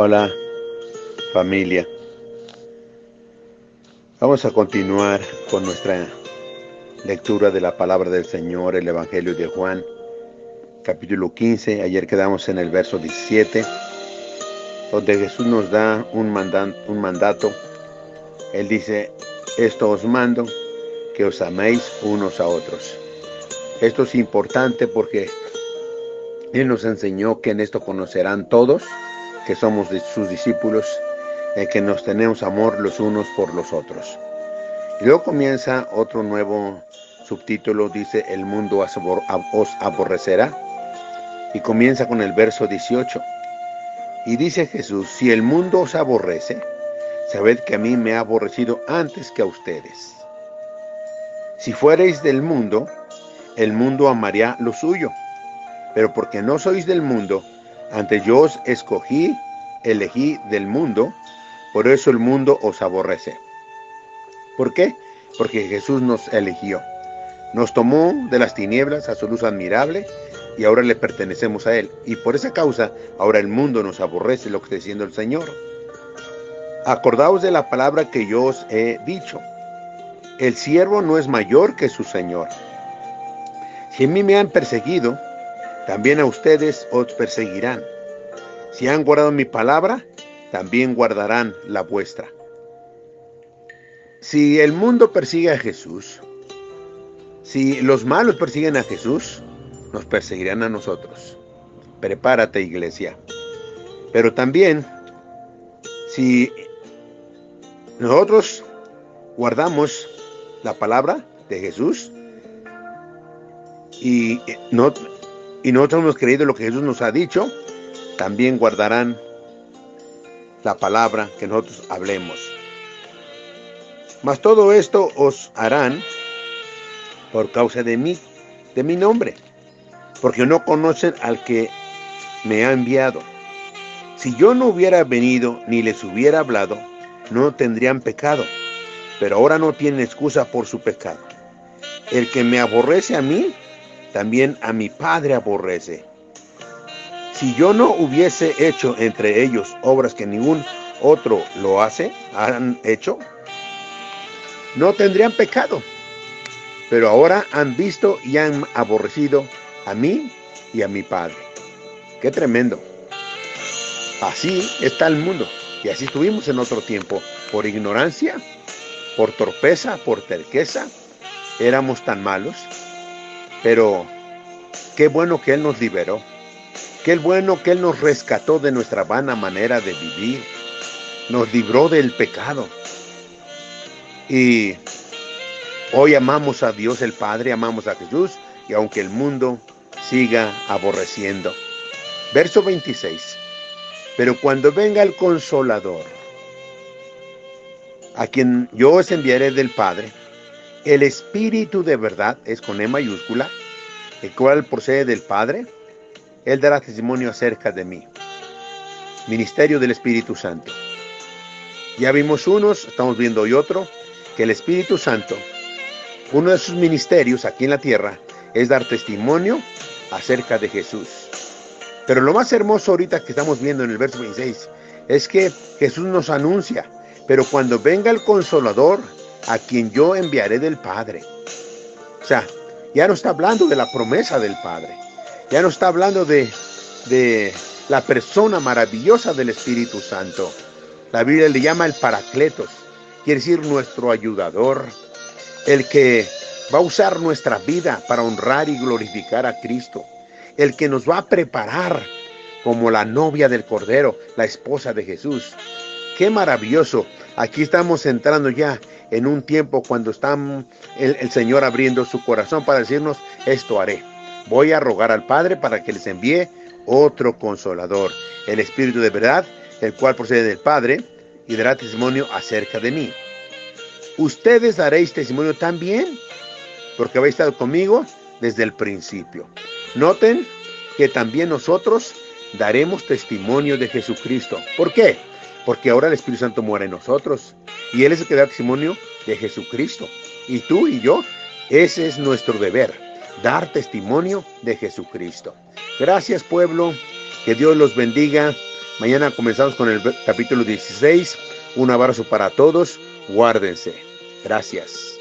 Hola familia. Vamos a continuar con nuestra lectura de la palabra del Señor, el Evangelio de Juan, capítulo 15. Ayer quedamos en el verso 17, donde Jesús nos da un, un mandato. Él dice, esto os mando, que os améis unos a otros. Esto es importante porque Él nos enseñó que en esto conocerán todos que somos sus discípulos, en que nos tenemos amor los unos por los otros. Y luego comienza otro nuevo subtítulo, dice, el mundo os aborrecerá. Y comienza con el verso 18. Y dice Jesús, si el mundo os aborrece, sabed que a mí me ha aborrecido antes que a ustedes. Si fuereis del mundo, el mundo amaría lo suyo. Pero porque no sois del mundo, ante yo os escogí, elegí del mundo, por eso el mundo os aborrece. ¿Por qué? Porque Jesús nos eligió. Nos tomó de las tinieblas a su luz admirable y ahora le pertenecemos a Él. Y por esa causa ahora el mundo nos aborrece, lo que está diciendo el Señor. Acordaos de la palabra que yo os he dicho. El siervo no es mayor que su Señor. Si a mí me han perseguido, también a ustedes os perseguirán. Si han guardado mi palabra, también guardarán la vuestra. Si el mundo persigue a Jesús, si los malos persiguen a Jesús, nos perseguirán a nosotros. Prepárate, iglesia. Pero también, si nosotros guardamos la palabra de Jesús y no, y nosotros hemos creído lo que Jesús nos ha dicho, también guardarán la palabra que nosotros hablemos. Mas todo esto os harán por causa de mí, de mi nombre, porque no conocen al que me ha enviado. Si yo no hubiera venido ni les hubiera hablado, no tendrían pecado, pero ahora no tienen excusa por su pecado. El que me aborrece a mí, también a mi Padre aborrece. Si yo no hubiese hecho entre ellos obras que ningún otro lo hace, han hecho, no tendrían pecado. Pero ahora han visto y han aborrecido a mí y a mi Padre. Qué tremendo. Así está el mundo. Y así estuvimos en otro tiempo. Por ignorancia, por torpeza, por terqueza. Éramos tan malos pero qué bueno que Él nos liberó. Qué bueno que Él nos rescató de nuestra vana manera de vivir. Nos libró del pecado. Y hoy amamos a Dios el Padre, amamos a Jesús, y aunque el mundo siga aborreciendo. Verso 26. Pero cuando venga el consolador, a quien yo os enviaré del Padre, el Espíritu de verdad es con E mayúscula, el cual procede del Padre. Él dará testimonio acerca de mí. Ministerio del Espíritu Santo. Ya vimos unos, estamos viendo hoy otro, que el Espíritu Santo, uno de sus ministerios aquí en la tierra, es dar testimonio acerca de Jesús. Pero lo más hermoso ahorita que estamos viendo en el verso 26 es que Jesús nos anuncia, pero cuando venga el consolador, a quien yo enviaré del Padre. O sea, ya no está hablando de la promesa del Padre. Ya no está hablando de, de la persona maravillosa del Espíritu Santo. La Biblia le llama el Paracletos, quiere decir nuestro ayudador, el que va a usar nuestra vida para honrar y glorificar a Cristo, el que nos va a preparar como la novia del Cordero, la esposa de Jesús. Qué maravilloso. Aquí estamos entrando ya en un tiempo cuando está el, Señor abriendo su corazón para decirnos, esto haré. Voy a rogar al Padre para que les envíe otro consolador, el Espíritu de verdad, el cual procede del Padre y dará testimonio acerca de mí. Ustedes daréis testimonio también, porque habéis estado conmigo desde el principio. Noten que también nosotros daremos testimonio de Jesucristo. ¿Por qué? Porque ahora el Espíritu Santo muere en nosotros y Él es el que da testimonio de Jesucristo. Y tú y yo, ese es nuestro deber, dar testimonio de Jesucristo. Gracias pueblo, que Dios los bendiga. Mañana comenzamos con el capítulo 16. Un abrazo para todos. Guárdense. Gracias.